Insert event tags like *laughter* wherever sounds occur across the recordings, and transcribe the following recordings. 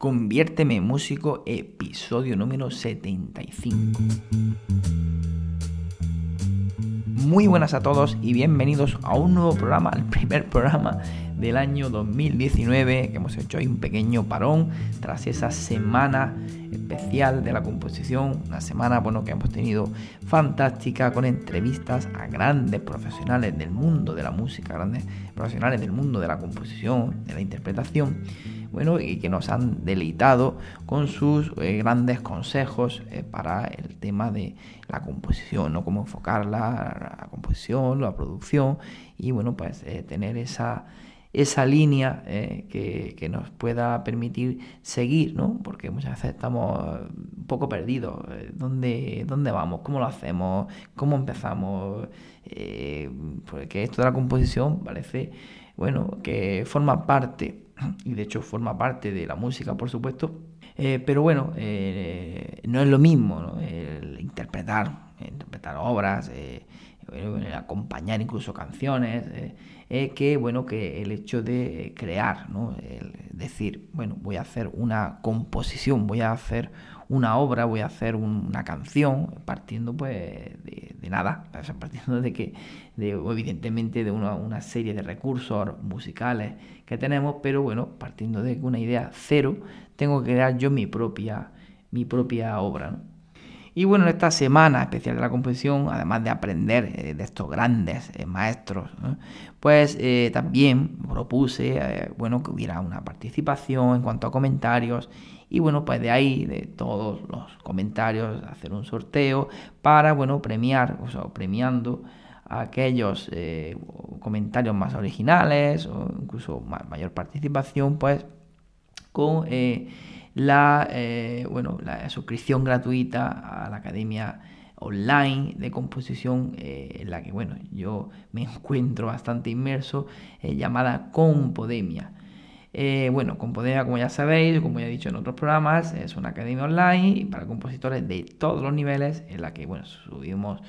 Conviérteme en músico, episodio número 75. Muy buenas a todos y bienvenidos a un nuevo programa, el primer programa del año 2019, que hemos hecho ahí un pequeño parón tras esa semana especial de la composición, una semana bueno, que hemos tenido fantástica con entrevistas a grandes profesionales del mundo de la música, grandes profesionales del mundo de la composición, de la interpretación bueno, y que nos han deleitado con sus eh, grandes consejos eh, para el tema de la composición, ¿no? Cómo enfocarla, la, composición, la producción y bueno, pues eh, tener esa, esa línea que, nos pueda permitir seguir, ¿no? Porque muchas veces estamos un poco perdidos. ¿Dónde, dónde vamos? ¿Cómo lo hacemos? ¿Cómo empezamos? porque esto de la composición parece, bueno, que forma parte *clears throat* y de hecho forma parte de la música, por supuesto. Eh, pero bueno, eh, no es lo mismo El interpretar, interpretar obras, eh, acompañar incluso canciones, que bueno que el hecho de crear, ¿no? El decir, bueno, voy a hacer una composición, voy a hacer una obra, voy a hacer una canción, partiendo pues de, nada, *laughs* partiendo de que, de, evidentemente de una, serie de recursos musicales que tenemos, pero bueno, partiendo de una idea cero, tengo que crear yo mi propia, mi propia obra. Y bueno, en esta semana especial de la composición, además de aprender eh, de estos grandes eh, maestros, pues eh, también propuse bueno, que hubiera una participación en cuanto a comentarios. Y bueno, pues de ahí, de todos los comentarios, hacer un sorteo para, bueno, premiar, o sea, premiando aquellos comentarios más originales o incluso mayor participación, pues con la, eh, bueno, la suscripción gratuita a la Academia online de composición en la que bueno yo me *laughs* encuentro bastante inmerso llamada Compodemia. Eh, bueno, Compodemia, como ya sabéis, como ya he dicho en otros programas, es una academia online para compositores de todos los niveles, en la que bueno, subimos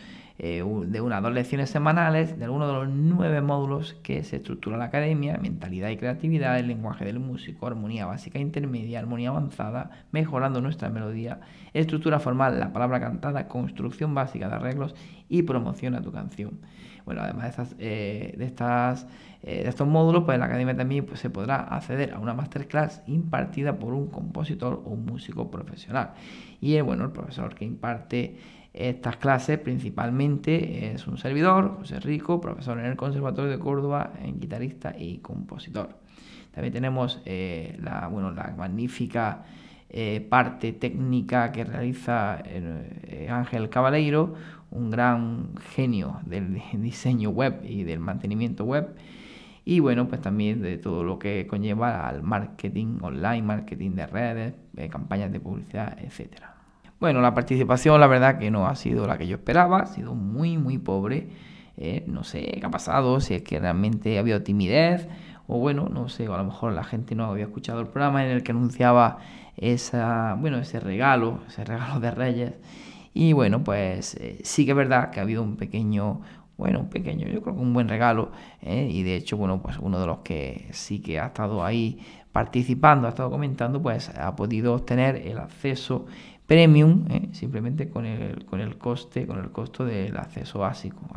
eh, de una a dos lecciones semanales de algunos de los nueve módulos que se estructura la academia, mentalidad y creatividad, el lenguaje del músico, armonía básica intermedia, armonía avanzada, mejorando nuestra melodía, estructura formal, la palabra cantada, construcción básica de arreglos y promoción a tu canción. Bueno, además de estas, eh, de, eh, de estos módulos, pues en la academia también pues, se podrá acceder a una masterclass impartida por un compositor o un músico profesional. Y bueno, el profesor que imparte estas clases principalmente es un servidor, José Rico, profesor en el Conservatorio de Córdoba, en guitarrista y compositor. También tenemos la, bueno, la magnífica parte técnica que realiza Ángel Cabaleiro, un gran genio del *laughs* diseño web y del mantenimiento web. Y bueno, pues también de todo lo que conlleva al marketing online, marketing de redes, eh, campañas de publicidad, etcétera. Bueno, la participación la verdad que no ha sido la que yo esperaba, ha sido muy muy pobre. Eh, no sé qué ha pasado, si es que realmente ha habido timidez o bueno, no sé, a lo mejor la gente no había escuchado el programa en el que anunciaba esa, bueno, ese regalo, ese regalo de Reyes y bueno, pues eh, sí que es verdad que ha habido un pequeño, bueno, un pequeño, yo creo que un buen regalo. ¿eh? Y de hecho, bueno, pues uno de los que sí que ha estado ahí participando, ha estado comentando, pues ha podido obtener el acceso premium ¿eh? simplemente con el, con el coste, con el costo del acceso básico.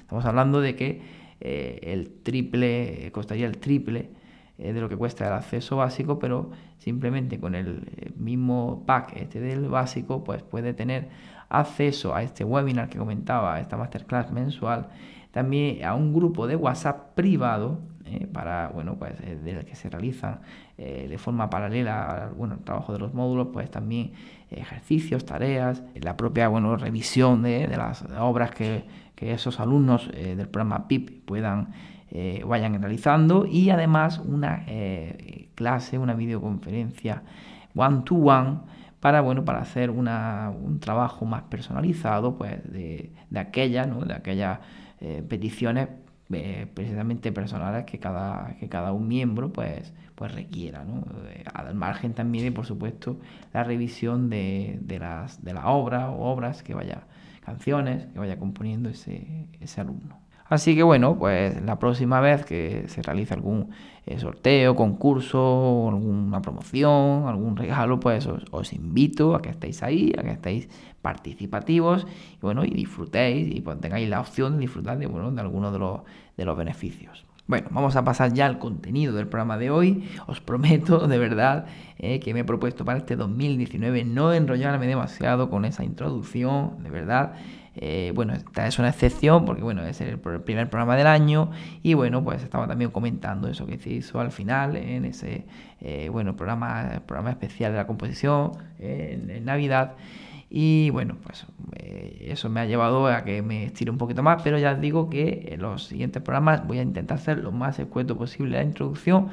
Estamos hablando de que el triple, costaría el triple de lo que cuesta el acceso básico, pero simplemente con el mismo pack este del básico, pues puede tener acceso a este webinar que comentaba, a esta masterclass mensual, también a un grupo de WhatsApp privado eh, para, bueno, pues eh, del que se realizan eh, de forma paralela al bueno, trabajo de los módulos, pues también ejercicios, tareas, la propia, bueno, revisión de, de las obras que, que esos alumnos del programa PIP puedan vayan realizando y además una clase, una videoconferencia one to one para bueno para hacer una, un trabajo más personalizado pues de, de aquellas ¿no? de aquellas eh, precisamente personales que cada que cada un miembro pues pues requiera ¿no? al margen también de por supuesto la revisión de, de las de la obra o obras que vaya canciones que vaya componiendo ese, ese alumno Así que bueno, pues la próxima vez que se realice algún eh, sorteo, concurso, alguna promoción, algún regalo, pues os, invito a que estéis ahí, a que estéis participativos y bueno, y disfrutéis y pues tengáis la opción de disfrutar de, bueno, de algunos de los, de los beneficios. Bueno, vamos a pasar ya al contenido del programa de hoy. Os prometo de verdad eh, que me he propuesto para este 2019 no enrollarme demasiado con esa introducción, de verdad. Eh, bueno, esta es una excepción porque bueno, es el primer programa del año y bueno, pues estaba también comentando eso que se hizo al final en ese eh, bueno, programa, programa especial de la composición en, Navidad. Y bueno, pues eh, eso me ha llevado a que me estire un poquito más, pero ya os digo que en los siguientes programas voy a intentar ser lo más escueto posible la introducción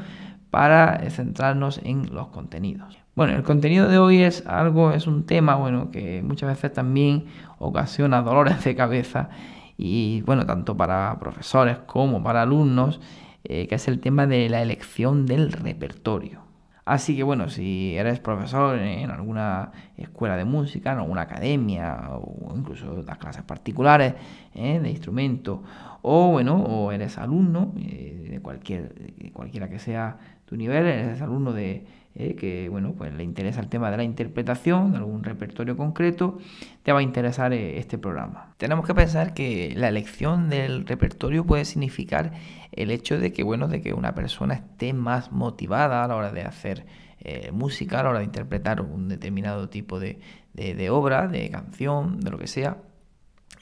para centrarnos en los contenidos. Bueno, el contenido de hoy es algo, es un tema, bueno, que muchas veces también ocasiona dolores de cabeza y, bueno, tanto para profesores como para alumnos, eh, que es el tema de la elección del repertorio. Así que bueno, si eres profesor en alguna escuela de música, en alguna academia o incluso las clases particulares eh, de instrumento, o bueno, o eres alumno eh, de cualquier, de cualquiera que sea tu nivel, eres alumno de eh, que bueno, pues le interesa el tema de la interpretación, de algún repertorio concreto, te va a interesar eh, este programa. Tenemos que pensar que la elección del repertorio puede significar el hecho de que, bueno, de que una persona esté más motivada a la hora de hacer eh, música, a la hora de interpretar un determinado tipo de, de obra, de canción, de lo que sea,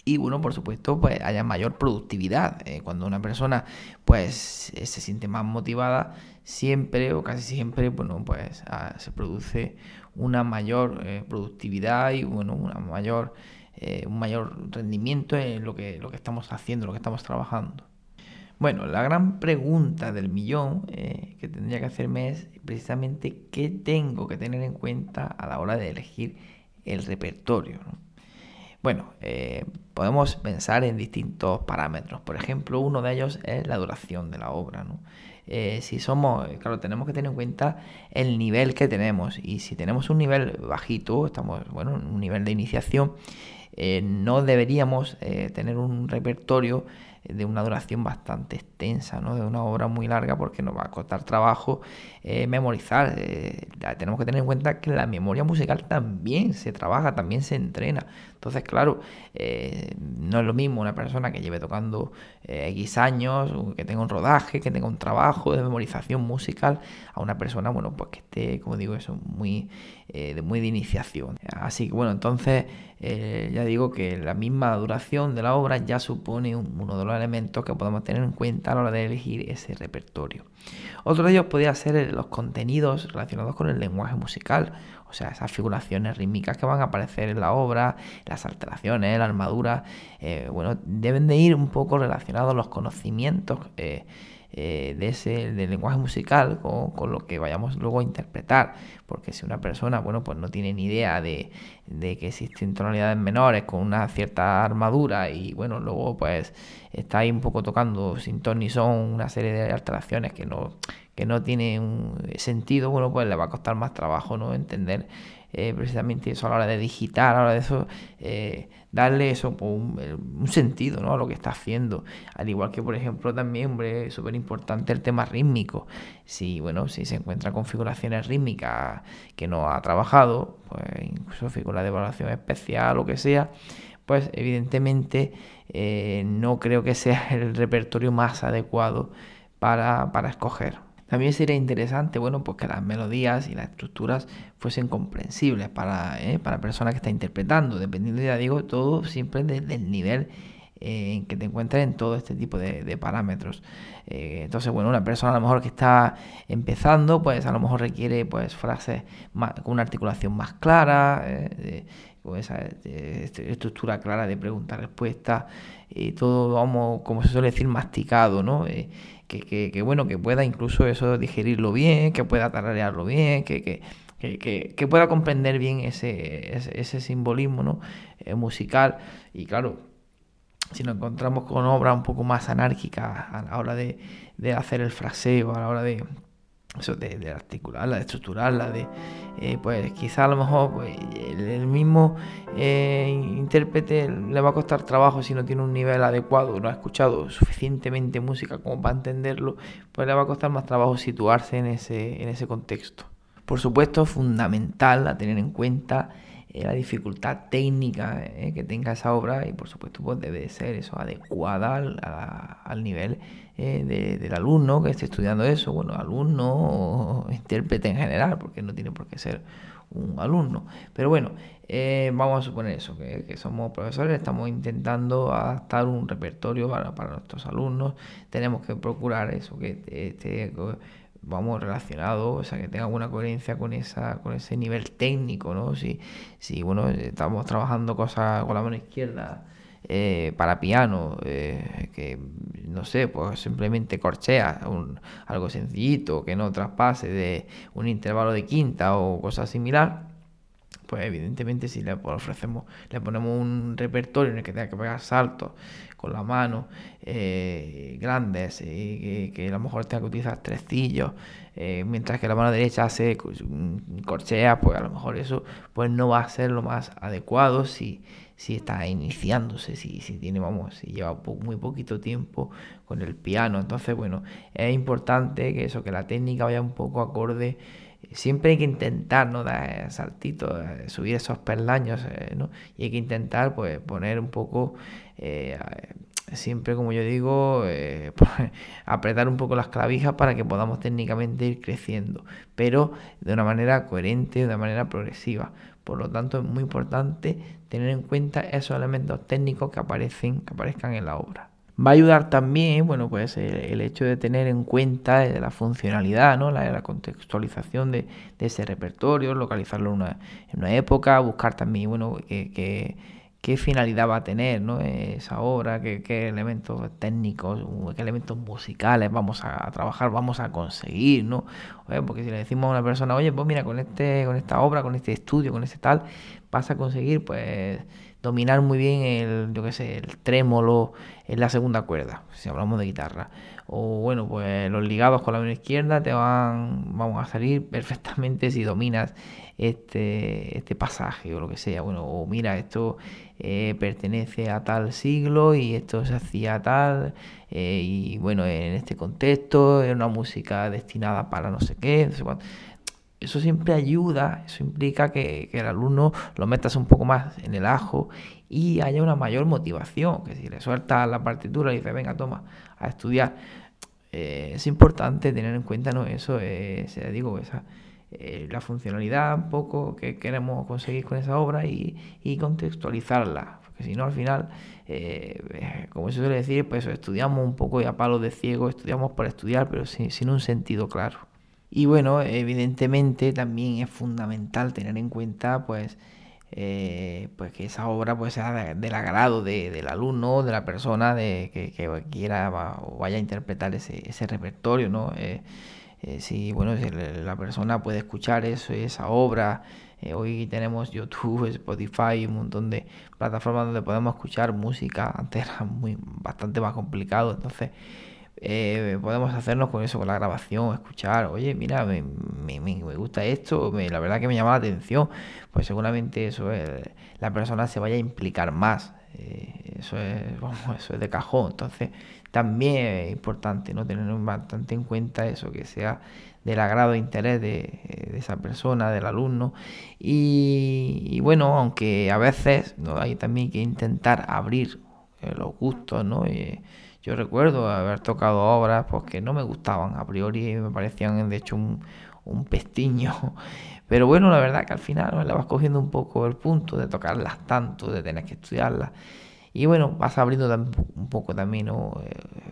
y bueno, por supuesto, pues haya mayor productividad. Cuando una persona pues se siente más motivada, siempre o casi siempre, bueno, pues ah, se produce una mayor eh, productividad y bueno, una mayor, un mayor rendimiento en lo que, lo que estamos haciendo, lo que estamos trabajando. Bueno, la gran pregunta del millón que tendría que hacerme es precisamente qué tengo que tener en cuenta a la hora de elegir el repertorio. ¿no? Bueno, eh, podemos pensar en distintos parámetros. Por ejemplo, uno de ellos es la duración de la obra. Eh, si somos, claro, tenemos que tener en cuenta el nivel que tenemos. Y si tenemos un nivel bajito, estamos, bueno, en un nivel de iniciación, eh, no deberíamos tener un repertorio de una duración bastante extensa, ¿no? de una obra muy larga porque nos va a costar trabajo eh, memorizar. Eh, tenemos que tener en cuenta que la memoria musical también se trabaja, también se entrena. Entonces, claro, eh, no es lo mismo una persona que lleve tocando X años, que tenga un rodaje, que tenga un trabajo de memorización musical, a una persona, bueno, pues que esté, como digo, eso, muy, muy de iniciación. Así que, bueno, entonces ya digo que la misma duración de la obra ya supone uno de los elementos que podemos tener en cuenta a la hora de elegir ese repertorio. Otro de ellos podría ser los contenidos relacionados con el lenguaje musical, o sea, esas figuraciones rítmicas que van a aparecer en la obra, las alteraciones, la armadura, eh, bueno, deben de ir un poco relacionados los conocimientos. Eh, eh, de ese del lenguaje musical con, lo que vayamos luego a interpretar. Porque si una persona, bueno, pues no tiene ni idea de, que existen tonalidades menores con una cierta armadura y bueno, luego pues está ahí un poco tocando sin ton ni son una serie de alteraciones que no, que no tienen sentido, bueno, pues le va a costar más trabajo, ¿no? Entender eh, precisamente eso a la hora de digitar, a la hora de eso, eh, darle eso pues, un, sentido ¿no? a lo que está haciendo. Al igual que, por ejemplo, también, hombre, súper importante el tema rítmico. Si, bueno, si se encuentra configuraciones rítmicas que no ha trabajado, pues incluso figura de evaluación especial o que sea, pues evidentemente eh, no creo que sea el repertorio más adecuado para, para escoger. También sería interesante, bueno, pues que las melodías y las estructuras fuesen comprensibles para, ¿eh? para la persona que está interpretando, dependiendo, ya digo, todo siempre desde el nivel eh, en que te encuentres en todo este tipo de, parámetros. Eh, entonces, bueno, una persona a lo mejor que está empezando, pues a lo mejor requiere pues frases con una articulación más clara, con esa este, estructura clara de pregunta-respuesta, y todo, vamos, como se suele decir, masticado, ¿no? que, bueno, que pueda incluso eso digerirlo bien, que pueda tararearlo bien, que, que, pueda comprender bien ese, ese, simbolismo ¿no? Eh, musical. Y claro, si nos encontramos con obras un poco más anárquicas a la hora de, hacer el fraseo, a la hora de, eso de, de, articularla, de estructurarla, de eh, pues quizá a lo mejor pues, el, mismo eh, intérprete le va a costar trabajo si no tiene un nivel adecuado, no ha escuchado suficientemente música como para entenderlo, pues le va a costar más trabajo situarse en ese, en ese contexto. Por supuesto, es fundamental a tener en cuenta la dificultad técnica que tenga esa obra y por supuesto pues debe ser eso adecuada al, al nivel eh, del alumno que esté estudiando eso, bueno, alumno o *laughs* intérprete en general, porque no tiene por qué ser un alumno. Pero bueno, eh, vamos a suponer eso, que, somos profesores, estamos intentando adaptar un repertorio para, para nuestros alumnos, tenemos que procurar eso, que esté, vamos relacionado, o sea, que tenga alguna coherencia con esa con ese nivel técnico, ¿no? Si, si bueno, estamos trabajando cosas con la mano izquierda, eh, para piano, eh, que no sé, pues simplemente corchea, un, algo sencillito, que no traspase de un intervalo de quinta o cosa similar, pues evidentemente si le ofrecemos, le ponemos un repertorio en el que tenga que pegar saltos con la mano eh, grandes y que, a lo mejor tenga que utilizar trecillos, mientras que la mano derecha hace corchea, pues a lo mejor eso pues no va a ser lo más adecuado si si está iniciándose, si, si tiene, vamos, si lleva muy poquito tiempo con el piano. Entonces, bueno, es importante que eso, que la técnica vaya un poco acorde. Siempre hay que intentar, ¿no? Dar saltitos, eh, subir esos peldaños, eh, ¿no? Y hay que intentar, pues, poner un poco, eh, siempre, como yo digo, *laughs* pues, apretar un poco las clavijas para que podamos técnicamente ir creciendo, pero de una manera coherente, de una manera progresiva. Por lo tanto, es muy importante tener en cuenta esos elementos técnicos que aparecen, que aparezcan en la obra. Va a ayudar también, bueno, pues el, hecho de tener en cuenta la funcionalidad, ¿no? la, contextualización de, ese repertorio, localizarlo en una, época, buscar también, bueno, que, qué finalidad va a tener ¿no? esa obra, qué, elementos técnicos, qué elementos musicales vamos a, trabajar, vamos a conseguir, ¿no? porque si le decimos a una persona, oye, pues mira, con este, con esta obra, con este estudio, con este tal, vas a conseguir pues dominar muy bien el, yo qué sé, el trémolo en la segunda cuerda, si hablamos de guitarra. O bueno, pues los ligados con la mano izquierda te van, vamos a salir *laughs* perfectamente si dominas este, este pasaje o lo que sea. Bueno, o mira, esto eh, pertenece a tal siglo y esto se hacía tal, eh, y bueno, en este contexto es una música destinada para no sé qué, eso siempre ayuda, eso implica que, el alumno lo metas un poco más en el ajo y haya una mayor motivación, que si le sueltas la partitura y dice, venga, toma, a estudiar, eh, es importante tener en cuenta ¿no? eso, eh, digo, esa, eh, la funcionalidad un poco que queremos conseguir con esa obra y, contextualizarla, porque si no al final, como se suele decir, pues estudiamos un poco y a palo de ciego, estudiamos por estudiar, pero sin un sentido claro. Y bueno, evidentemente también es fundamental tener en cuenta pues, eh, pues que esa obra pues, sea del agrado del alumno, de la persona de, que, quiera o vaya a interpretar ese, ese repertorio. ¿no? Eh, eh, si bueno, la persona puede escuchar eso, esa obra, hoy tenemos YouTube, *laughs* Spotify, un montón de plataformas donde podemos escuchar música, antes era muy, bastante más complicado, entonces eh, podemos hacernos con eso, con la grabación, escuchar, oye, mira, me, gusta esto, la verdad que me llama la atención, pues seguramente eso es, la persona se vaya a implicar más, eh, eso, es, *laughs* eso es de cajón, entonces también es importante no tener bastante en cuenta eso, que sea del agrado e interés de, esa persona, del alumno, y, bueno, aunque a veces ¿no? hay también que intentar abrir eh, los gustos, ¿no? Yo recuerdo haber tocado obras pues, que no me gustaban, a priori me parecían de hecho un, un pestiño. *laughs* Pero bueno, la verdad que al final le vas cogiendo un poco el punto de tocarlas tanto, de tener que estudiarlas. Y bueno, vas abriendo un poco también eh,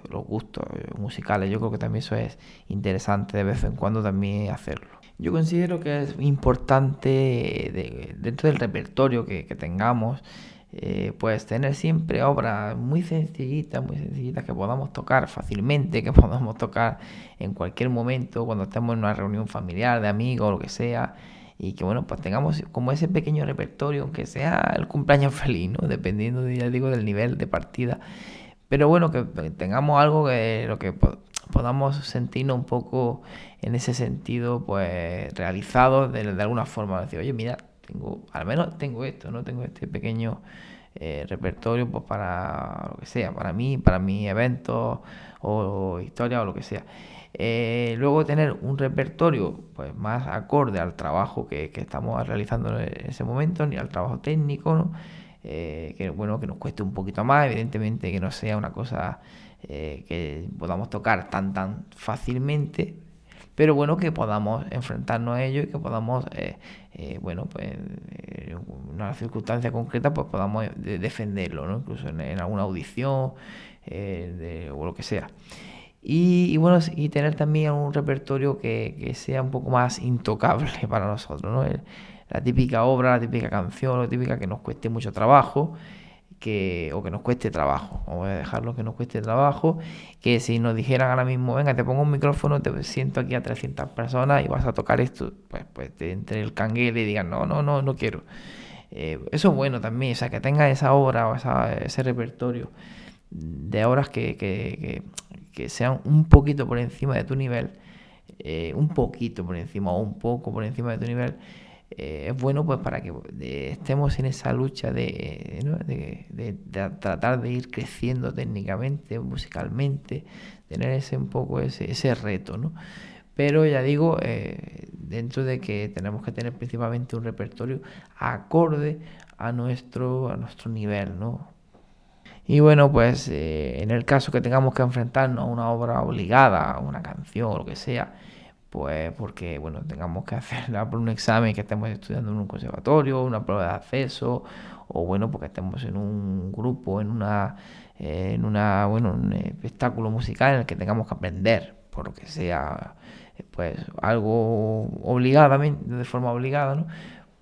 los gustos musicales. Yo creo que también eso es interesante de vez en cuando también hacerlo. Yo considero que es importante dentro del repertorio que, tengamos eh, pues tener siempre obras muy sencillitas, muy sencillitas que podamos tocar fácilmente, que *laughs* podamos tocar en cualquier momento, cuando estemos en una reunión familiar, de amigos, lo que sea, y que bueno, pues tengamos como ese pequeño repertorio, aunque sea el cumpleaños *laughs* feliz, ¿no? Dependiendo, ya digo, del nivel de partida. Pero bueno, que tengamos algo que lo que podamos sentirnos un poco en ese sentido, pues realizados de, alguna forma. Decir, oye, mira, tengo, al menos tengo esto, ¿no? Tengo este pequeño eh, repertorio pues, para lo que sea, para mí, para mi evento o, historia o lo que sea. Eh, luego tener un repertorio pues más acorde al trabajo que, estamos realizando en ese momento, ni al trabajo técnico. Eh, que bueno, que nos cueste un poquito más, evidentemente que no sea una cosa eh, que podamos tocar tan tan fácilmente, pero bueno, que podamos enfrentarnos a ello y que podamos, eh, bueno, pues en una circunstancia concreta, pues podamos defenderlo, ¿no? Incluso en, alguna audición o lo que sea. Y, bueno, y tener también un repertorio que, sea un poco más intocable *laughs* para nosotros, ¿no? la típica obra, la típica canción, la típica que nos cueste mucho trabajo que, o que nos cueste trabajo. Vamos a dejarlo que nos cueste trabajo. Que si nos dijeran ahora mismo, venga, te pongo un micrófono, te siento aquí a 300 personas y vas a tocar esto, pues, pues te entre el canguele y digan, no, no, no, no quiero. Eh, eso es bueno también, o sea, que tengas esa obra o ese repertorio de obras que, que, que, sean un poquito por encima de tu nivel, eh, un poquito por encima o un poco por encima de tu nivel, eh, es bueno pues para que estemos en esa lucha de, tratar de ir creciendo técnicamente, musicalmente, tener ese un poco ese, reto, ¿no? Pero ya digo, eh, dentro de que tenemos que tener principalmente un repertorio acorde a nuestro, a nuestro nivel, ¿no? Y bueno, pues eh, en el caso que tengamos que enfrentarnos a una obra obligada, a una canción o lo que sea, pues porque bueno, tengamos que *laughs* hacer por un examen que estemos estudiando en un conservatorio, una prueba de acceso, o bueno, porque estemos en un grupo, en una, en una, bueno, un espectáculo musical en el que tengamos que aprender, por lo que sea, pues algo obligadamente, de forma obligada, ¿no?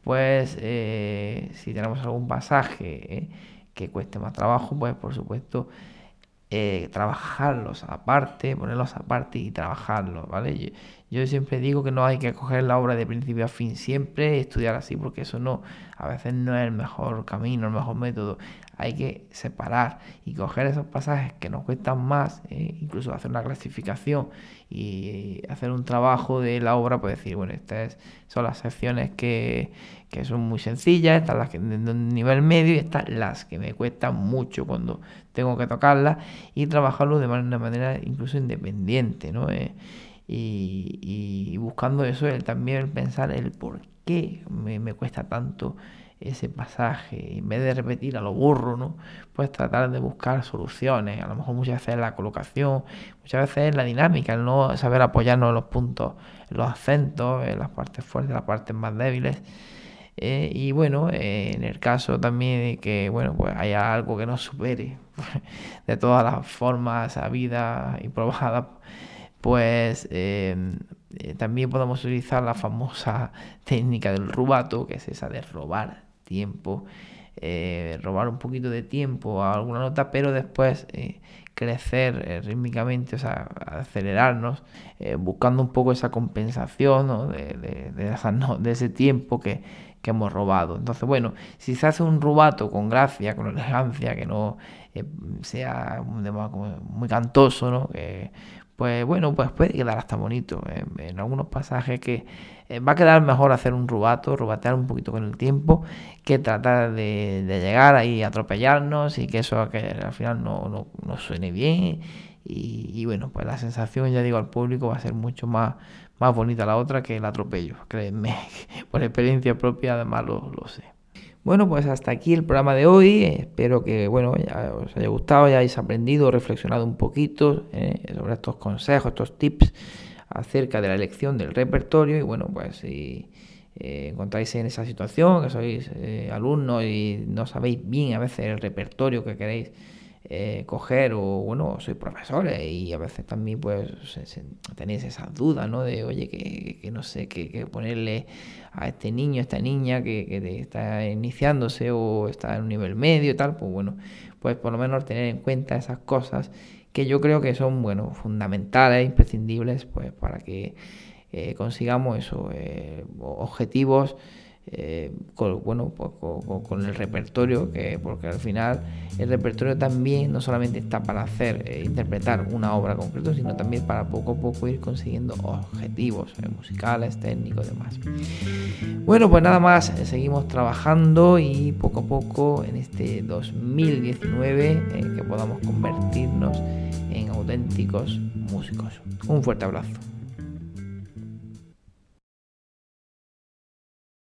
Pues eh, si tenemos algún pasaje eh, que cueste más trabajo, pues por supuesto eh, trabajarlos aparte, ponerlos aparte y trabajarlos, ¿vale? Yo, siempre digo que no hay que coger la obra de principio a fin, siempre estudiar así, porque eso no, a veces no es el mejor camino, el mejor método. Hay que separar y coger esos pasajes que nos cuestan más, eh, incluso hacer una clasificación y hacer un trabajo de la obra, pues decir, bueno, estas son las secciones que, que son muy sencillas, estas las que de nivel medio y estas las que me cuestan mucho cuando tengo que tocarlas y trabajarlo de una manera incluso independiente, ¿no? Eh, y, buscando eso, el, también pensar el por qué me, me, cuesta tanto ese pasaje, en vez de repetir a lo burro, ¿no? Pues tratar de buscar soluciones, a lo mejor muchas veces la colocación, muchas veces la dinámica, el no saber apoyarnos en los puntos, en los acentos, en las partes fuertes, las partes más débiles. Eh, y bueno, eh, en el caso también de que bueno, pues haya algo que nos supere *laughs* de todas las formas habidas y probadas, pues eh, también podemos utilizar la famosa técnica del rubato, que es esa de robar tiempo, robar un poquito de tiempo a alguna nota, pero después crecer rítmicamente, o sea, acelerarnos, buscando un poco esa compensación de, de ese tiempo que, que hemos robado. Entonces, bueno, si se hace un rubato con gracia, con elegancia, que no eh, sea muy cantoso, ¿no? Pues bueno, pues puede quedar hasta bonito. en algunos pasajes que eh, va a quedar mejor hacer un rubato, rubatear un poquito con el tiempo, que tratar de, llegar ahí, atropellarnos y que eso que al final no, no, suene bien. Y, y, bueno, pues la sensación, ya digo, al público va a ser mucho más, más bonita la otra que el atropello, créeme, *laughs* por experiencia propia además lo, sé. Bueno, pues hasta aquí el programa de hoy. Espero que bueno, os haya gustado, hayáis aprendido, reflexionado un poquito eh, sobre estos consejos, estos tips acerca de la elección del repertorio. Y bueno, pues si eh, encontráis en esa situación, que sois eh, alumnos y no sabéis bien a veces el repertorio que queréis eh, coger o bueno, soy profesor y a veces también pues tenéis esas dudas, ¿no? De oye, que, no sé qué ponerle a este niño, a esta niña que, que, está iniciándose o está en un nivel medio y tal, pues bueno, pues por lo menos tener en cuenta esas cosas que yo creo que son, bueno, fundamentales, imprescindibles, pues para que eh, consigamos esos eh, objetivos eh, con, bueno, con, el repertorio, que, porque al final el repertorio también no solamente está para hacer, eh, interpretar una obra concreta, sino también para poco a poco ir consiguiendo objetivos eh, musicales, técnicos y demás. Bueno, pues nada más, seguimos trabajando y poco a poco en este 2019 que podamos convertirnos en auténticos músicos. Un fuerte abrazo.